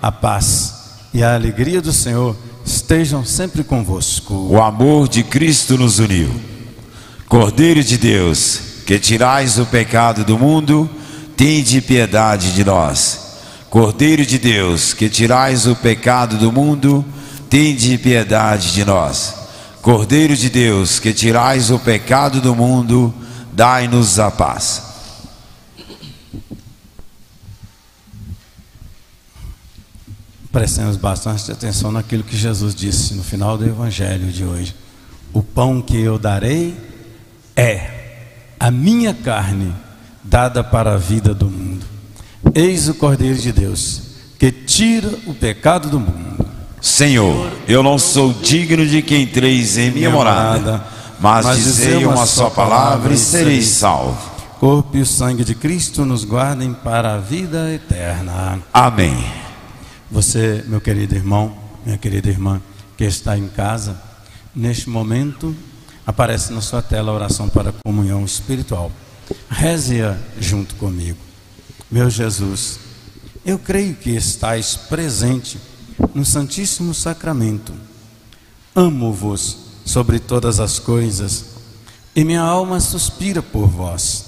A paz e a alegria do Senhor estejam sempre convosco. O amor de Cristo nos uniu. Cordeiro de Deus, que tirais o pecado do mundo, tende piedade de nós. Cordeiro de Deus, que tirais o pecado do mundo, tende piedade de nós. Cordeiro de Deus, que tirais o pecado do mundo, dai-nos a paz. Prestemos bastante atenção naquilo que Jesus disse no final do Evangelho de hoje. O pão que eu darei é a minha carne dada para a vida do mundo. Eis o Cordeiro de Deus que tira o pecado do mundo. Senhor, eu não sou digno de que entreis em minha morada, mas, mas dizei uma só palavra e serei salvo. Corpo e o sangue de Cristo nos guardem para a vida eterna. Amém. Você, meu querido irmão, minha querida irmã, que está em casa, neste momento aparece na sua tela a oração para a comunhão espiritual. Reze-a junto comigo. Meu Jesus, eu creio que estais presente no Santíssimo Sacramento. Amo-vos sobre todas as coisas e minha alma suspira por vós.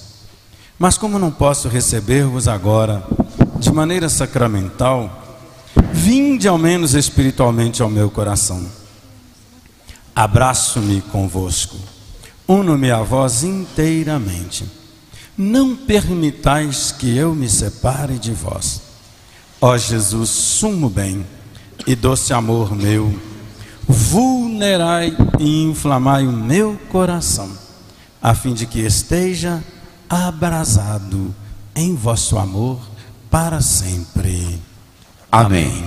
Mas como não posso receber-vos agora de maneira sacramental, vinde ao menos espiritualmente ao meu coração. Abraço-me convosco, uno-me a vós inteiramente. Não permitais que eu me separe de vós. Ó Jesus, sumo bem e doce amor meu, vulnerai e inflamai o meu coração, a fim de que esteja abrasado em vosso amor para sempre. Amém. Amém.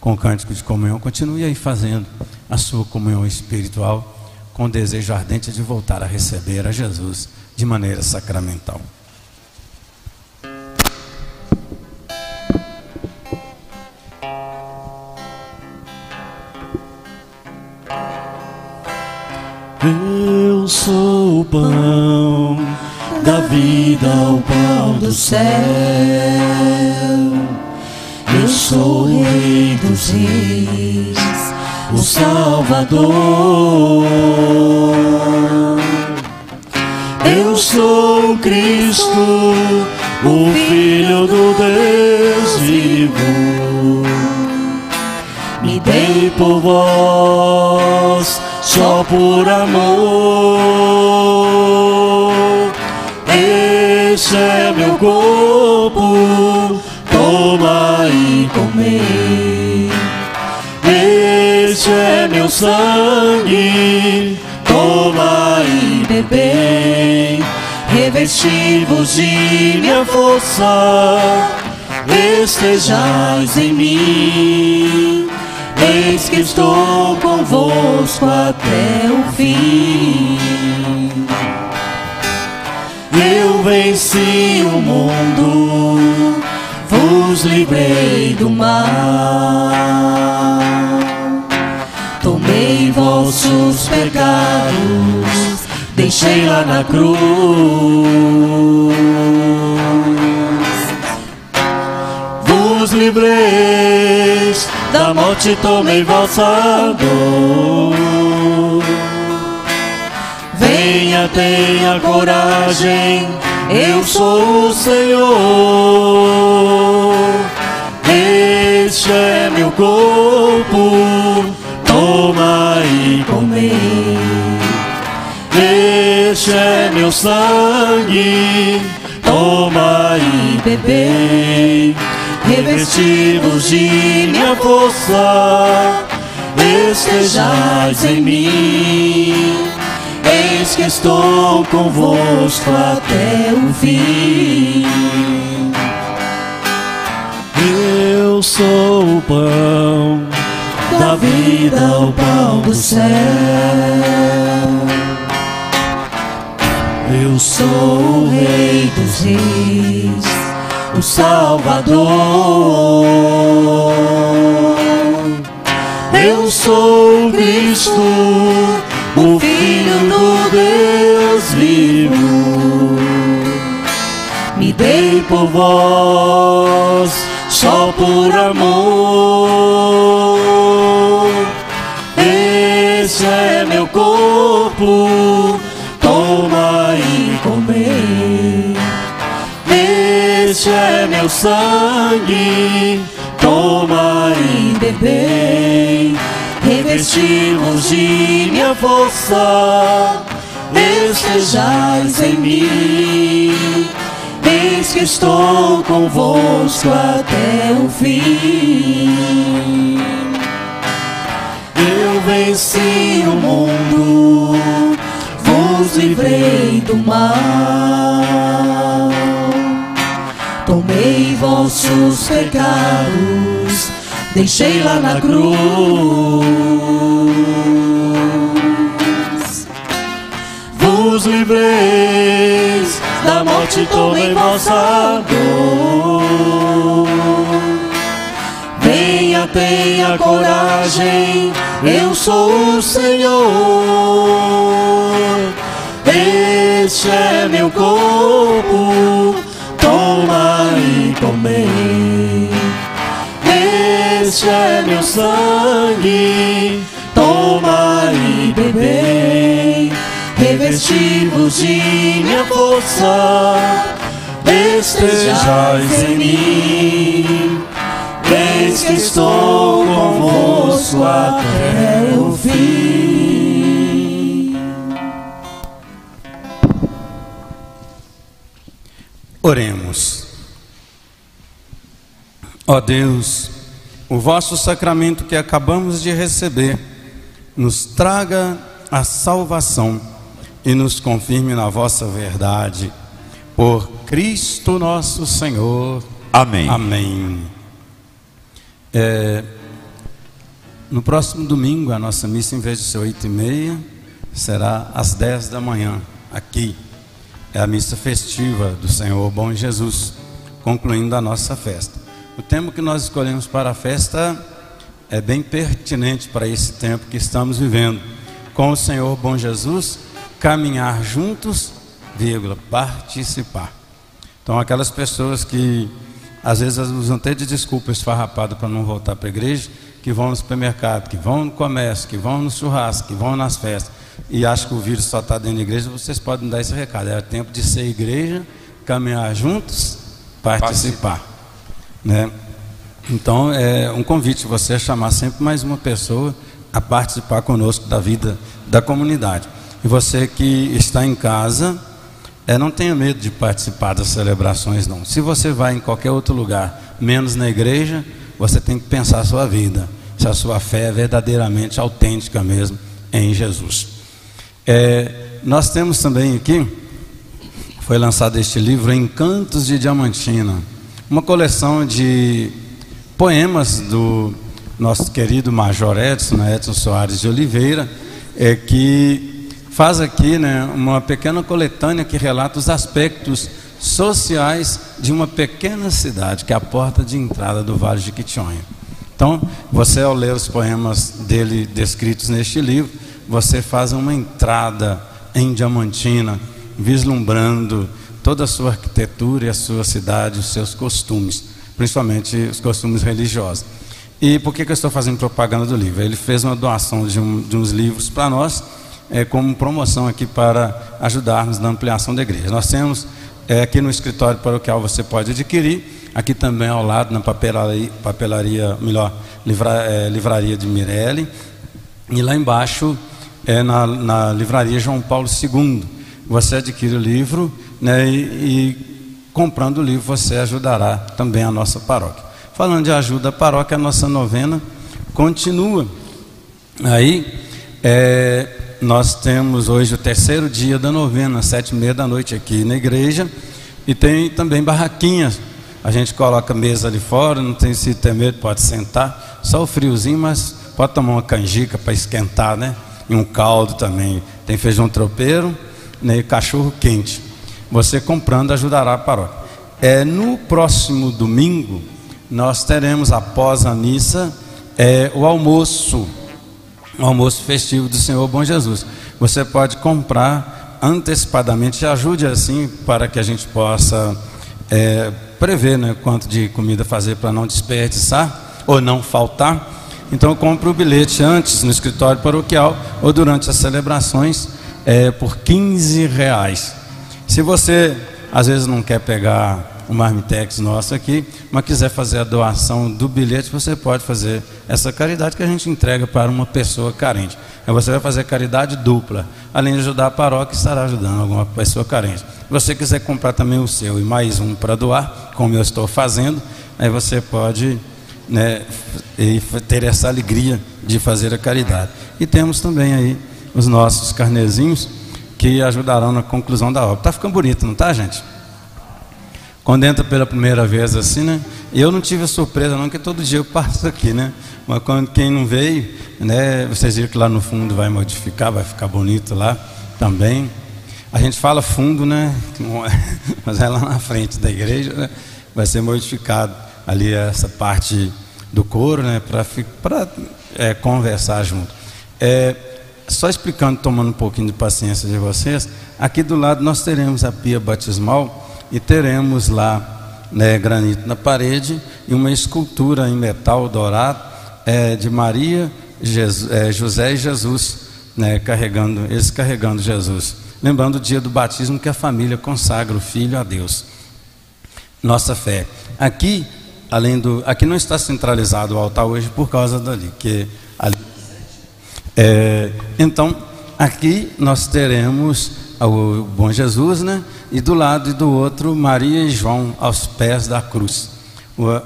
Com o cântico de comunhão, continue aí fazendo a sua comunhão espiritual com o desejo ardente de voltar a receber a Jesus de maneira sacramental. Eu sou o pão da vida, o pão do céu. Eu sou o Rei dos Reis, o Salvador. Eu sou Cristo, o Filho do Deus vivo. Me dei por vós só por amor. Este é meu corpo, toma e comer. Este é meu sangue, Revesti-vos de minha força, estejais em mim. Eis que estou convosco até o fim. Eu venci o mundo, vos livrei do mal. Tomei vossos pecados, deixei lá na cruz. Vos livrei da morte tomei vossa dor. Venha, tenha coragem, eu sou o Senhor. Este é meu corpo, Este é meu sangue, toma e bebei. Revestivos de minha força, estejais em mim. Eis que estou convosco até o fim. Eu sou o pão da vida, o pão do céu. Eu sou o Rei dos Reis, o Salvador. Eu sou o Cristo, o Filho do Deus vivo. Me dei por vós, só por amor. É meu sangue, toma e bebei. Revestimos de minha força, estejais em mim. Eis que estou convosco até o fim. Eu venci o mundo, vos livrei do mal. Tomei vossos pecados, deixei lá na cruz. Vos livrei da morte, tomei vossa dor. Venha, tenha coragem, eu sou o Senhor. Este é meu corpo, toma comei. Este é meu sangue, toma e bebei. Revestivos de minha força, estejais em mim. Eis que estou convosco até o fim. Oremos. Ó Deus, o vosso sacramento que acabamos de receber nos traga a salvação e nos confirme na vossa verdade. Por Cristo nosso Senhor. Amém. Amém. É, no próximo domingo, a nossa missa, em vez de ser oito e meia, será às dez da manhã, aqui. É a missa festiva do Senhor Bom Jesus, concluindo a nossa festa. O tema que nós escolhemos para a festa é bem pertinente para esse tempo que estamos vivendo. Com o Senhor Bom Jesus, caminhar juntos, vírgula, participar. Então, aquelas pessoas que às vezes usam até de desculpa esfarrapada para não voltar para a igreja, que vão no supermercado, que vão no comércio, que vão no churrasco, que vão nas festas, e acham que o vírus só está dentro da igreja, vocês podem dar esse recado. É tempo de ser igreja, caminhar juntos, participar. Né? Então, é um convite você a chamar sempre mais uma pessoa a participar conosco da vida da comunidade. E você que está em casa, é, não tenha medo de participar das celebrações, não. Se você vai em qualquer outro lugar, menos na igreja, você tem que pensar a sua vida, se a sua fé é verdadeiramente autêntica mesmo em Jesus. É, nós temos também aqui, foi lançado este livro, Encantos de Diamantina, uma coleção de poemas do nosso querido Major Edson, né, Edson Soares de Oliveira, é, que faz aqui né, uma pequena coletânea que relata os aspectos sociais de uma pequena cidade, que é a porta de entrada do Vale de Quitionha. Então, você ao ler os poemas dele descritos neste livro, você faz uma entrada em Diamantina, vislumbrando toda a sua arquitetura e a sua cidade, os seus costumes, principalmente os costumes religiosos. E por que, que eu estou fazendo propaganda do livro? Ele fez uma doação de, um, de uns livros para nós, é, como promoção aqui para ajudarmos na ampliação da igreja. Nós temos é, aqui no escritório paroquial você pode adquirir, aqui também ao lado na papelaria, papelaria melhor, livra, é, livraria de Mirelle, e lá embaixo é na, na livraria João Paulo II. você adquire o livro né, e, e comprando o livro você ajudará também a nossa paróquia. Falando de ajuda à paróquia, a nossa novena continua. Aí, é, nós temos hoje o terceiro dia da novena, sete e meia da noite aqui na igreja, e tem também barraquinhas. A gente coloca mesa ali fora, não tem se ter medo, pode sentar, só o friozinho, mas pode tomar uma canjica para esquentar, né? E um caldo também. Tem feijão tropeiro né? e cachorro quente. Você comprando ajudará a paróquia. É, no próximo domingo, nós teremos, após a missa, é, o almoço o almoço festivo do Senhor Bom Jesus. Você pode comprar antecipadamente, ajude assim para que a gente possa é, prever né, quanto de comida fazer para não desperdiçar ou não faltar. Então compre o bilhete antes no escritório paroquial ou durante as celebrações é, por 15 reais. Se você às vezes não quer pegar o Marmitex nosso aqui, mas quiser fazer a doação do bilhete, você pode fazer essa caridade que a gente entrega para uma pessoa carente. Aí você vai fazer caridade dupla. Além de ajudar a paróquia, estará ajudando alguma pessoa carente. Se você quiser comprar também o seu e mais um para doar, como eu estou fazendo, aí você pode né, ter essa alegria de fazer a caridade. E temos também aí os nossos carnezinhos que ajudarão na conclusão da obra. Está ficando bonito, não está, gente? Quando entra pela primeira vez assim, né? Eu não tive a surpresa não, que todo dia eu passo aqui, né? Mas quando quem não veio, né? Vocês viram que lá no fundo vai modificar, vai ficar bonito lá também. A gente fala fundo, né? Mas é lá na frente da igreja, né? Vai ser modificado ali essa parte do coro, né? Para é, conversar junto. É, só explicando, tomando um pouquinho de paciência de vocês, aqui do lado nós teremos a pia batismal e teremos lá né, granito na parede e uma escultura em metal dourado é, de Maria, Jesus, é, José e Jesus, né, carregando, eles carregando Jesus. Lembrando o dia do batismo que a família consagra o filho a Deus. Nossa fé. Aqui, além do, aqui não está centralizado o altar hoje por causa dali, que é, então aqui nós teremos o bom Jesus, né? e do lado e do outro Maria e João aos pés da cruz.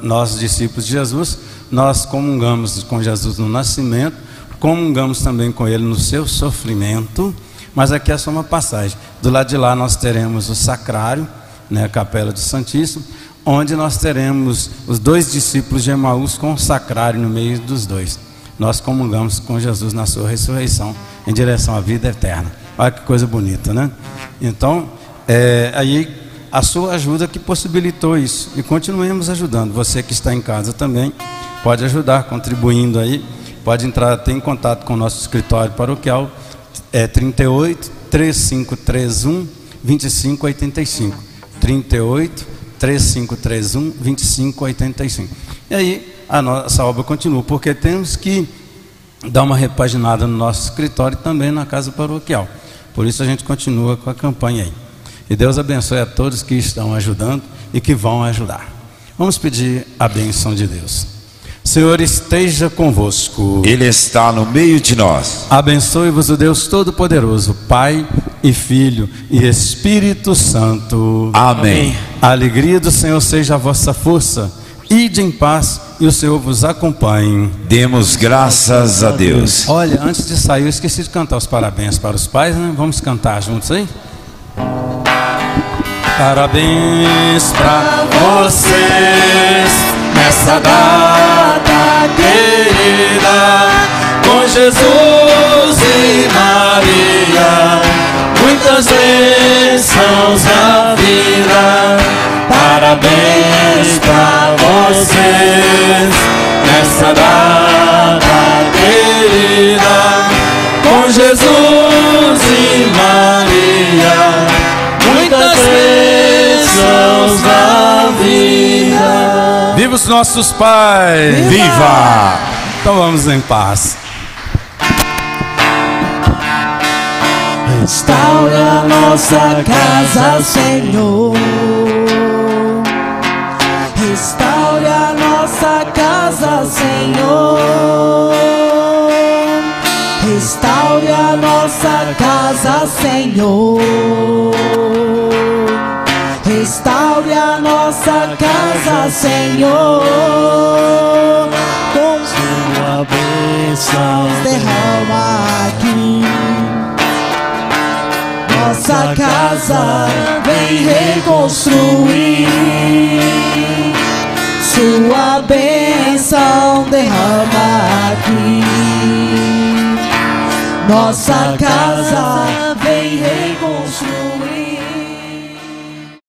Nós, discípulos de Jesus, nós comungamos com Jesus no nascimento, comungamos também com ele no seu sofrimento, mas aqui é só uma passagem. Do lado de lá nós teremos o sacrário, né, a capela do Santíssimo, onde nós teremos os dois discípulos de Emaús com o sacrário no meio dos dois. Nós comungamos com Jesus na sua ressurreição em direção à vida eterna. Olha que coisa bonita, né? Então, é, aí a sua ajuda que possibilitou isso. E continuemos ajudando. Você que está em casa também pode ajudar, contribuindo aí. Pode entrar, ter em contato com o nosso escritório paroquial. É 38 3531 2585. 38 3531 2585. E aí a nossa obra continua, porque temos que dar uma repaginada no nosso escritório e também na casa paroquial. Por isso a gente continua com a campanha aí. E Deus abençoe a todos que estão ajudando e que vão ajudar. Vamos pedir a benção de Deus. Senhor esteja convosco. Ele está no meio de nós. Abençoe-vos o Deus Todo-Poderoso, Pai e Filho e Espírito Santo. Amém. A alegria do Senhor seja a vossa força. Ide em paz e o Senhor vos acompanhe. Demos graças a Deus. Olha, antes de sair, eu esqueci de cantar os parabéns para os pais, né? Vamos cantar juntos aí? Parabéns pra vocês nessa data querida com Jesus e Maria. Muitas bênçãos na vida. Parabéns pra vocês nessa data querida com Jesus e Maria muitas bênçãos na vida. Viva os nossos pais! Viva! Viva! Então vamos em paz. Restaura nossa casa, Senhor. Restaure a nossa casa, Senhor Restaure a nossa casa, Senhor. Restaure a nossa casa, Senhor. Com Sua bênção derrama aqui. Nossa casa vem reconstruir. Sua bênção derrama aqui. Nossa casa